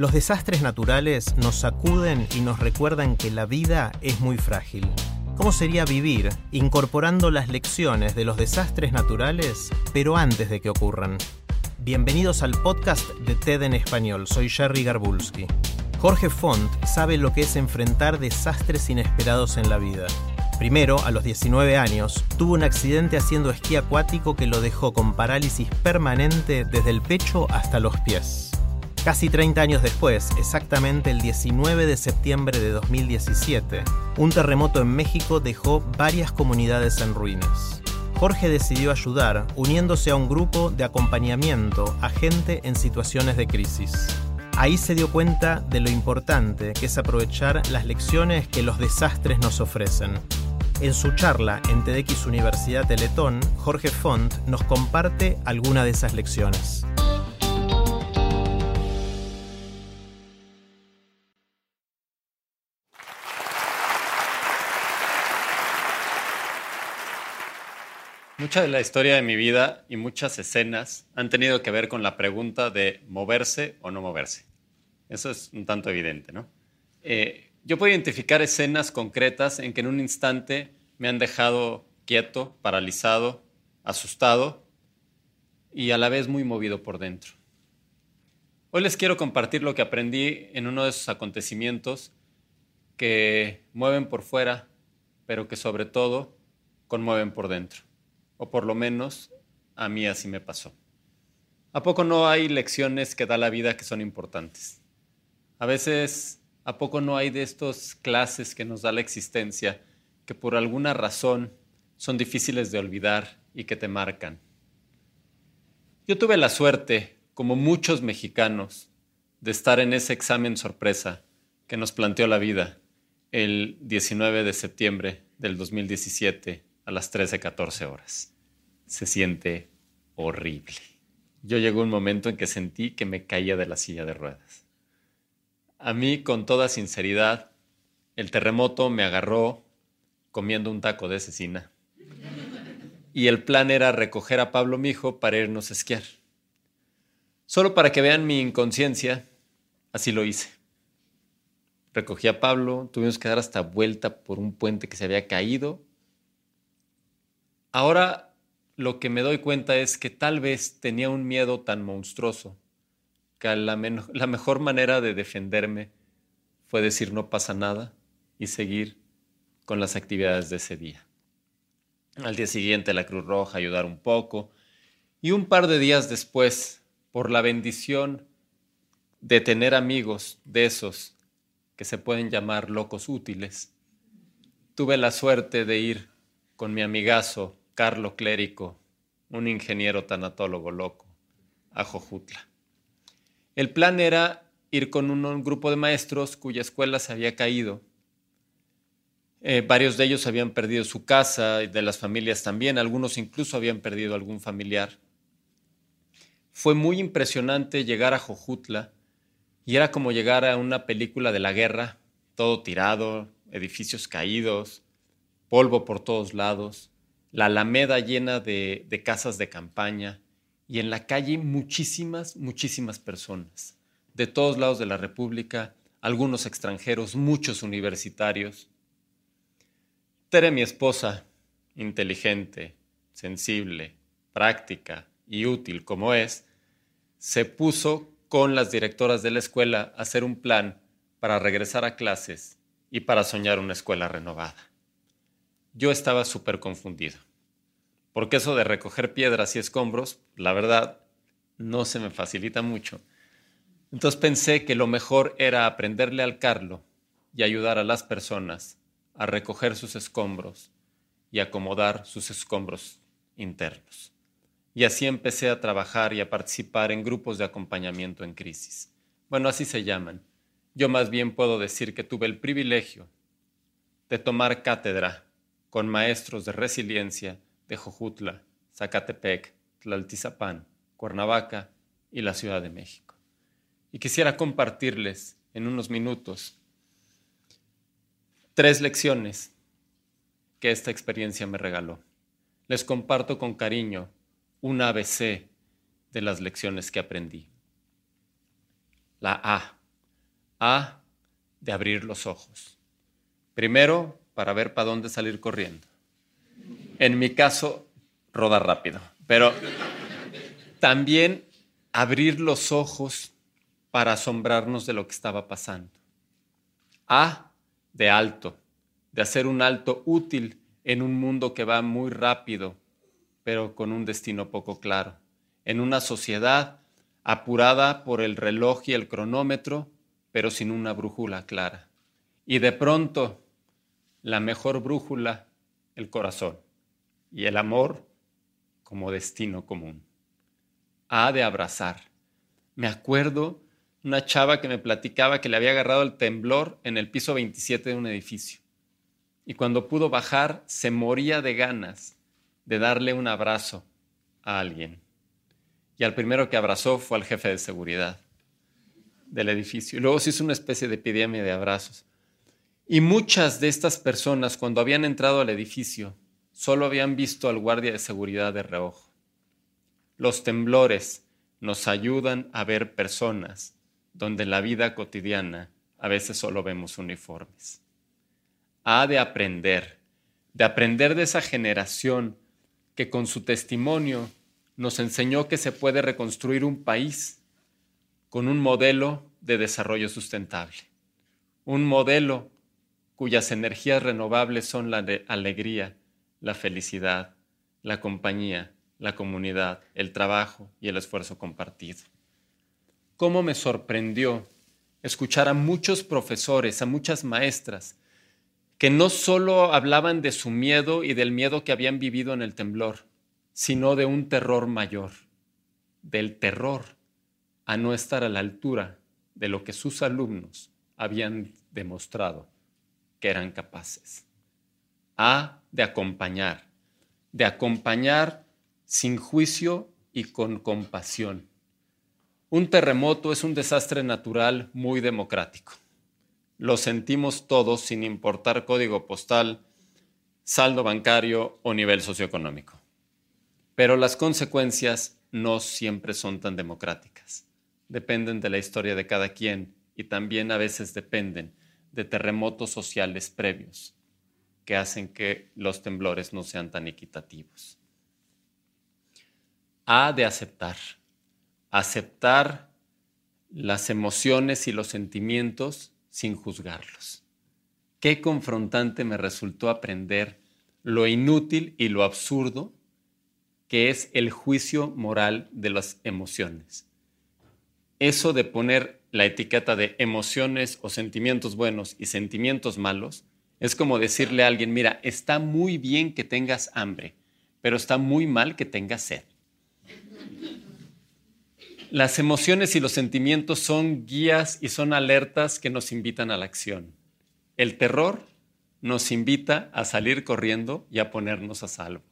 Los desastres naturales nos sacuden y nos recuerdan que la vida es muy frágil. ¿Cómo sería vivir incorporando las lecciones de los desastres naturales, pero antes de que ocurran? Bienvenidos al podcast de TED en español. Soy Jerry Garbulski. Jorge Font sabe lo que es enfrentar desastres inesperados en la vida. Primero, a los 19 años, tuvo un accidente haciendo esquí acuático que lo dejó con parálisis permanente desde el pecho hasta los pies. Casi 30 años después, exactamente el 19 de septiembre de 2017, un terremoto en México dejó varias comunidades en ruinas. Jorge decidió ayudar uniéndose a un grupo de acompañamiento a gente en situaciones de crisis. Ahí se dio cuenta de lo importante que es aprovechar las lecciones que los desastres nos ofrecen. En su charla en TEDx Universidad Teletón, Jorge Font nos comparte alguna de esas lecciones. Mucha de la historia de mi vida y muchas escenas han tenido que ver con la pregunta de moverse o no moverse. Eso es un tanto evidente, ¿no? Eh, yo puedo identificar escenas concretas en que en un instante me han dejado quieto, paralizado, asustado y a la vez muy movido por dentro. Hoy les quiero compartir lo que aprendí en uno de esos acontecimientos que mueven por fuera, pero que sobre todo conmueven por dentro o por lo menos a mí así me pasó. ¿A poco no hay lecciones que da la vida que son importantes? A veces, ¿a poco no hay de estas clases que nos da la existencia que por alguna razón son difíciles de olvidar y que te marcan? Yo tuve la suerte, como muchos mexicanos, de estar en ese examen sorpresa que nos planteó la vida el 19 de septiembre del 2017 a las 13:14 horas. Se siente horrible. Yo llegó un momento en que sentí que me caía de la silla de ruedas. A mí, con toda sinceridad, el terremoto me agarró comiendo un taco de cecina. Y el plan era recoger a Pablo mi hijo para irnos a esquiar. Solo para que vean mi inconsciencia, así lo hice. Recogí a Pablo, tuvimos que dar hasta vuelta por un puente que se había caído Ahora lo que me doy cuenta es que tal vez tenía un miedo tan monstruoso que la, la mejor manera de defenderme fue decir no pasa nada y seguir con las actividades de ese día. Al día siguiente la Cruz Roja ayudar un poco y un par de días después, por la bendición de tener amigos de esos que se pueden llamar locos útiles, tuve la suerte de ir con mi amigazo Carlo Clérico, un ingeniero tanatólogo loco, a Jojutla. El plan era ir con un, grupo de maestros cuya escuela se había caído. Eh, varios de ellos habían perdido su casa y de las familias también, algunos incluso habían perdido algún familiar. Fue muy impresionante llegar a Jojutla y era como llegar a una película de la guerra, todo tirado, edificios caídos, polvo por todos lados la alameda llena de, casas de campaña y en la calle muchísimas, muchísimas personas, de todos lados de la República, algunos extranjeros, muchos universitarios. Tere, mi esposa, inteligente, sensible, práctica y útil como es, se puso con las directoras de la escuela a hacer un plan para regresar a clases y para soñar una escuela renovada. Yo estaba súper confundido, porque eso de recoger piedras y escombros, la verdad, no se me facilita mucho. Entonces pensé que lo mejor era aprenderle al Carlo y ayudar a las personas a recoger sus escombros y acomodar sus escombros internos. Y así empecé a trabajar y a participar en grupos de acompañamiento en crisis. Bueno, así se llaman. Yo más bien puedo decir que tuve el privilegio de tomar cátedra con maestros de resiliencia de Jojutla, Zacatepec, Tlaltizapán, Cuernavaca y la Ciudad de México. Y quisiera compartirles en unos minutos tres lecciones que esta experiencia me regaló. Les comparto con cariño un ABC de las lecciones que aprendí. La A. A de abrir los ojos. Primero, para ver para dónde salir corriendo. En mi caso, rodar rápido. Pero también abrir los ojos para asombrarnos de lo que estaba pasando. A de alto, de hacer un alto útil en un mundo que va muy rápido pero con un destino poco claro. En una sociedad apurada por el reloj y el cronómetro, pero sin una brújula clara. Y de pronto, la mejor brújula, el corazón, y el amor como destino común. Ha de abrazar. Me acuerdo una chava que me platicaba que le había agarrado el temblor en el piso 27 de un edificio. Y cuando pudo bajar, se moría de ganas de darle un abrazo a alguien. Y al primero que abrazó fue al jefe de seguridad del edificio. Y luego se hizo una especie de epidemia de abrazos. Y muchas de estas personas, cuando habían entrado al edificio, solo habían visto al guardia de seguridad de reojo. Los temblores nos ayudan a ver personas donde en la vida cotidiana a veces solo vemos uniformes. Ha de aprender, de aprender de esa generación que con su testimonio nos enseñó que se puede reconstruir un país con un modelo de desarrollo sustentable, un modelo cuyas energías renovables son la de alegría, la felicidad, la compañía, la comunidad, el trabajo y el esfuerzo compartido. ¿Cómo me sorprendió escuchar a muchos profesores, a muchas maestras, que no solo hablaban de su miedo y del miedo que habían vivido en el temblor, sino de un terror mayor, del terror a no estar a la altura de lo que sus alumnos habían demostrado que eran capaces. A de acompañar, de acompañar sin juicio y con compasión. Un terremoto es un desastre natural muy democrático lo sentimos todos sin importar código postal, saldo bancario o nivel socioeconómico. Pero las consecuencias no siempre son tan democráticas. Dependen de la historia de cada quien y también a veces dependen de terremotos sociales previos que hacen que los temblores no sean tan equitativos. Ha de aceptar, aceptar las emociones y los sentimientos sin juzgarlos. Qué confrontante me resultó aprender lo inútil y lo absurdo que es el juicio moral de las emociones. Eso de poner la etiqueta de emociones o sentimientos buenos y sentimientos malos es como decirle a alguien, mira, está muy bien que tengas hambre, pero está muy mal que tengas sed. Las emociones y los sentimientos son guías y son alertas que nos invitan a la acción. El terror nos invita a salir corriendo y a ponernos a salvo.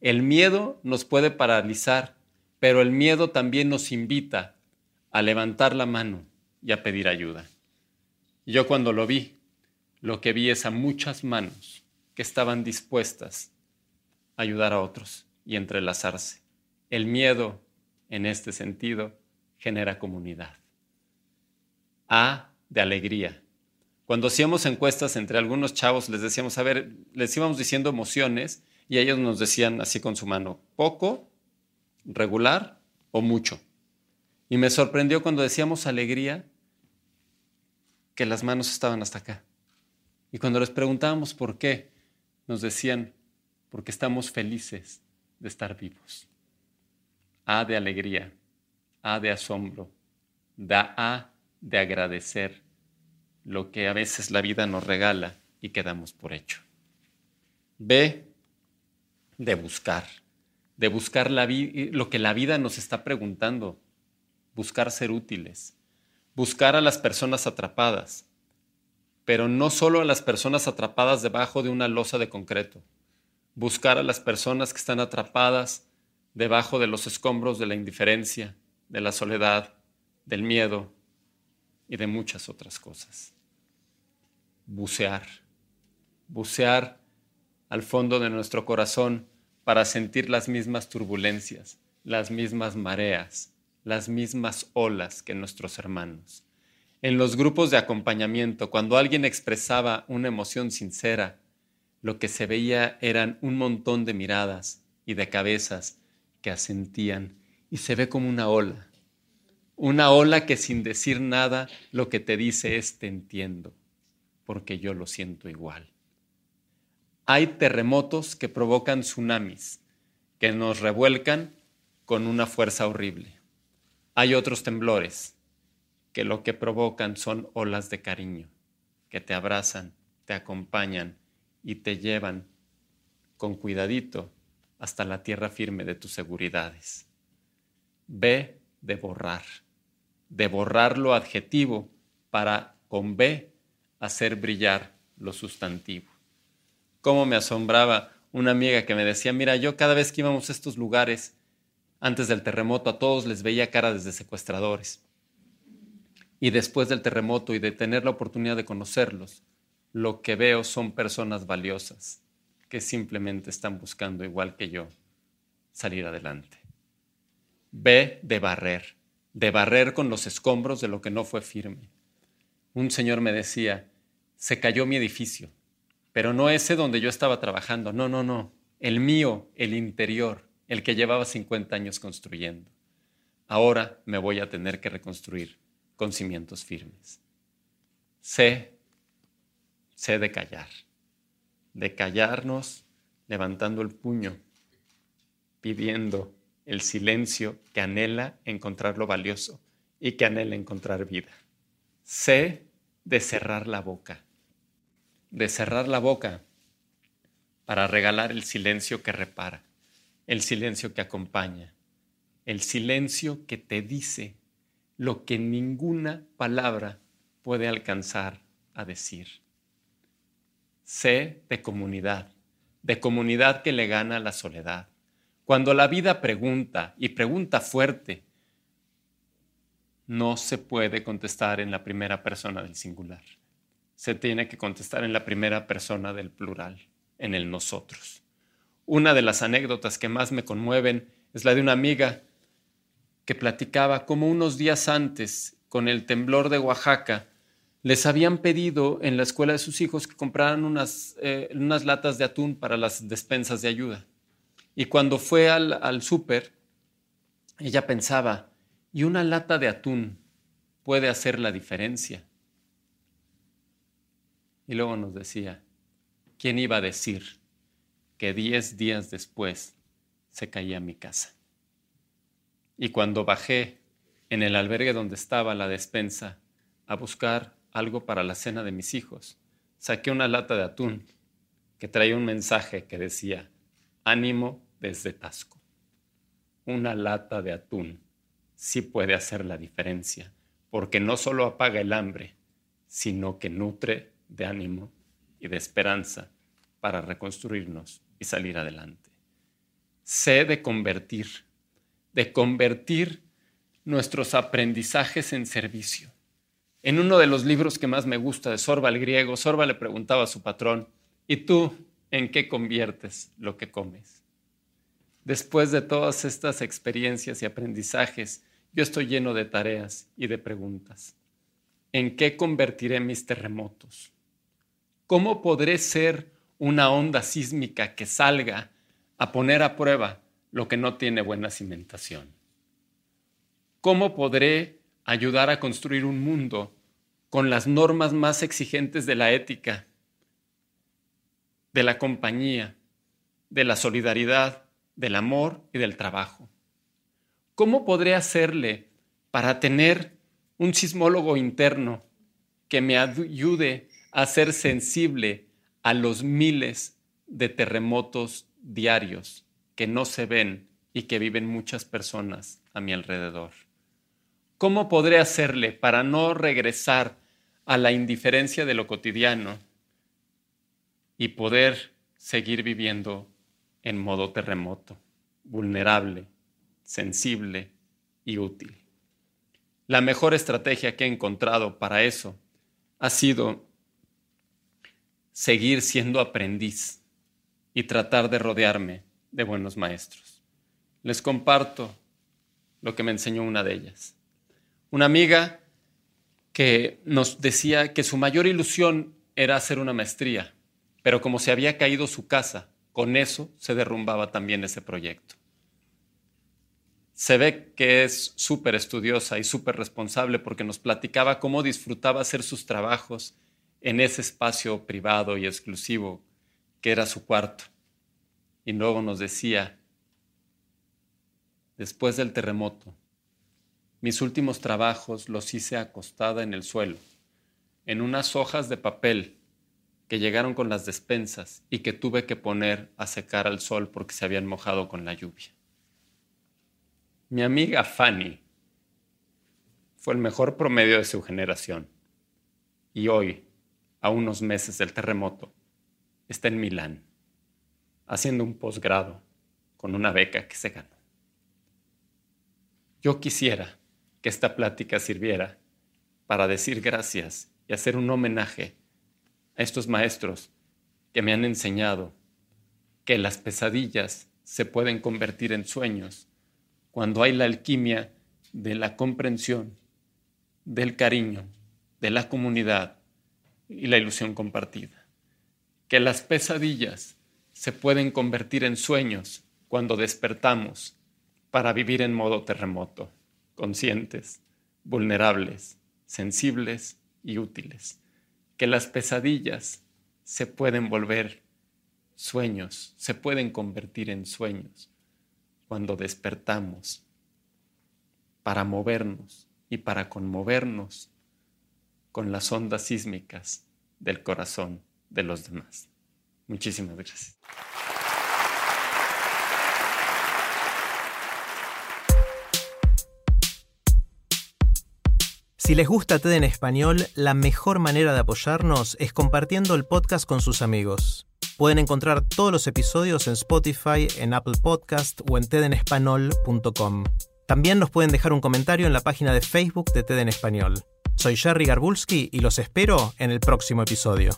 El miedo nos puede paralizar, pero el miedo también nos invita a levantar la mano y a pedir ayuda. Yo cuando lo vi, lo que vi es a muchas manos que estaban dispuestas a ayudar a otros y entrelazarse. El miedo en este sentido, genera comunidad. A de alegría, Cuando hacíamos encuestas entre algunos chavos, les decíamos, a ver, les íbamos diciendo emociones y ellos nos decían así con su mano, poco, regular o mucho. Y me sorprendió cuando decíamos alegría que las manos estaban hasta acá. Y cuando les preguntábamos por qué, nos decían, porque estamos felices de estar vivos. A de alegría, A de asombro, da A de agradecer lo que a veces la vida nos regala y quedamos por hecho. B de buscar, de buscar la lo que la vida nos está preguntando, buscar ser útiles, buscar a las personas atrapadas, pero no solo a las personas atrapadas debajo de una losa de concreto, buscar a las personas que están atrapadas debajo de los escombros de la indiferencia, de la soledad, del miedo y de muchas otras cosas. Bucear, bucear al fondo de nuestro corazón para sentir las mismas turbulencias, las mismas mareas, las mismas olas que nuestros hermanos. En los grupos de acompañamiento, cuando alguien expresaba una emoción sincera, lo que se veía eran un montón de miradas y de cabezas que asentían y se ve como una ola. Una ola que sin decir nada lo que te dice es te entiendo, porque yo lo siento igual. Hay terremotos que provocan tsunamis, que nos revuelcan con una fuerza horrible. Hay otros temblores que lo que provocan son olas de cariño, que te abrazan, te acompañan y te llevan con cuidadito hasta la tierra firme de tus seguridades. B de borrar, de borrar lo adjetivo para con B hacer brillar lo sustantivo. Cómo me asombraba una amiga que me decía, mira, yo cada vez que íbamos a estos lugares, antes del terremoto, a todos les veía cara desde secuestradores. Y después del terremoto y de tener la oportunidad de conocerlos, lo que veo son personas valiosas que simplemente están buscando, igual que yo, salir adelante. B de barrer, de barrer con los escombros de lo que no fue firme. Un señor me decía, se cayó mi edificio, pero no ese donde yo estaba trabajando, no, no, no, el mío, el interior, el que llevaba 50 años construyendo. Ahora me voy a tener que reconstruir con cimientos firmes. C sé de callar, de callarnos levantando el puño, pidiendo el silencio que anhela encontrar lo valioso y que anhela encontrar vida. Sé de cerrar la boca, de cerrar la boca para regalar el silencio que repara, el silencio que acompaña, el silencio que te dice lo que ninguna palabra puede alcanzar a decir. Sé de comunidad, de comunidad que le gana la soledad. Cuando la vida pregunta y pregunta fuerte, no se puede contestar en la primera persona del singular. Se tiene que contestar en la primera persona del plural, en el nosotros. Una de las anécdotas que más me conmueven es la de una amiga que platicaba cómo unos días antes, con el temblor de Oaxaca, les habían pedido en la escuela de sus hijos que compraran unas, eh, latas de atún para las despensas de ayuda. Y cuando fue al, al súper, ella pensaba, ¿y una lata de atún puede hacer la diferencia? Y luego nos decía, ¿quién iba a decir que diez días después se caía mi casa? Y cuando bajé en el albergue donde estaba la despensa a buscar algo para la cena de mis hijos. Saqué una lata de atún que traía un mensaje que decía, ánimo desde Tasco. Una lata de atún sí puede hacer la diferencia, porque no solo apaga el hambre, sino que nutre de ánimo y de esperanza para reconstruirnos y salir adelante. Sé de convertir, de convertir nuestros aprendizajes en servicio en uno de los libros que más me gusta de Sorba el griego, Sorba le preguntaba a su patrón, ¿y tú en qué conviertes lo que comes? Después de todas estas experiencias y aprendizajes, yo estoy lleno de tareas y de preguntas. en qué convertiré mis terremotos. ¿Cómo podré ser una onda sísmica que salga a poner a prueba lo que no tiene buena cimentación? ¿Cómo podré ayudar a construir un mundo con las normas más exigentes de la ética, de la compañía, de la solidaridad, del amor y del trabajo? ¿Cómo podré hacerle para tener un sismólogo interno que me ayude a ser sensible a los miles de terremotos diarios que no se ven y que viven muchas personas a mi alrededor. ¿Cómo podré hacerle para no regresar a la indiferencia de lo cotidiano y poder seguir viviendo en modo terremoto, vulnerable, sensible y útil? La mejor estrategia que he encontrado para eso ha sido seguir siendo aprendiz y tratar de rodearme de buenos maestros. Les comparto lo que me enseñó una de ellas. Una amiga que nos decía que su mayor ilusión era hacer una maestría, pero como se había caído su casa, con eso se derrumbaba también ese proyecto se ve que es súper estudiosa y súper responsable porque nos platicaba cómo disfrutaba hacer sus trabajos en ese espacio privado y exclusivo que era su cuarto. Y luego nos decía, después del terremoto, mis últimos trabajos los hice acostada en el suelo, en unas hojas de papel que llegaron con las despensas y que tuve que poner a secar al sol porque se habían mojado con la lluvia. Mi amiga Fanny fue el mejor promedio de su generación y hoy, a unos meses del terremoto, está en Milán haciendo un posgrado con una beca que se ganó. Yo quisiera que esta plática sirviera para decir gracias y hacer un homenaje a estos maestros que me han enseñado que las pesadillas se pueden convertir en sueños cuando hay la alquimia de la comprensión, del cariño, de la comunidad y la ilusión compartida. Que las pesadillas se pueden convertir en sueños cuando despertamos para vivir en modo terremoto, conscientes, vulnerables, sensibles y útiles. Que las pesadillas se pueden volver sueños, se pueden convertir en sueños cuando despertamos para movernos y para conmovernos con las ondas sísmicas del corazón de los demás. Muchísimas gracias. Si les gusta TED en español, la mejor manera de apoyarnos es compartiendo el podcast con sus amigos. Pueden encontrar todos los episodios en Spotify, en Apple Podcast o en tedenespanol.com. También nos pueden dejar un comentario en la página de Facebook de TED en Español. Soy Jerry Garbulski y los espero en el próximo episodio.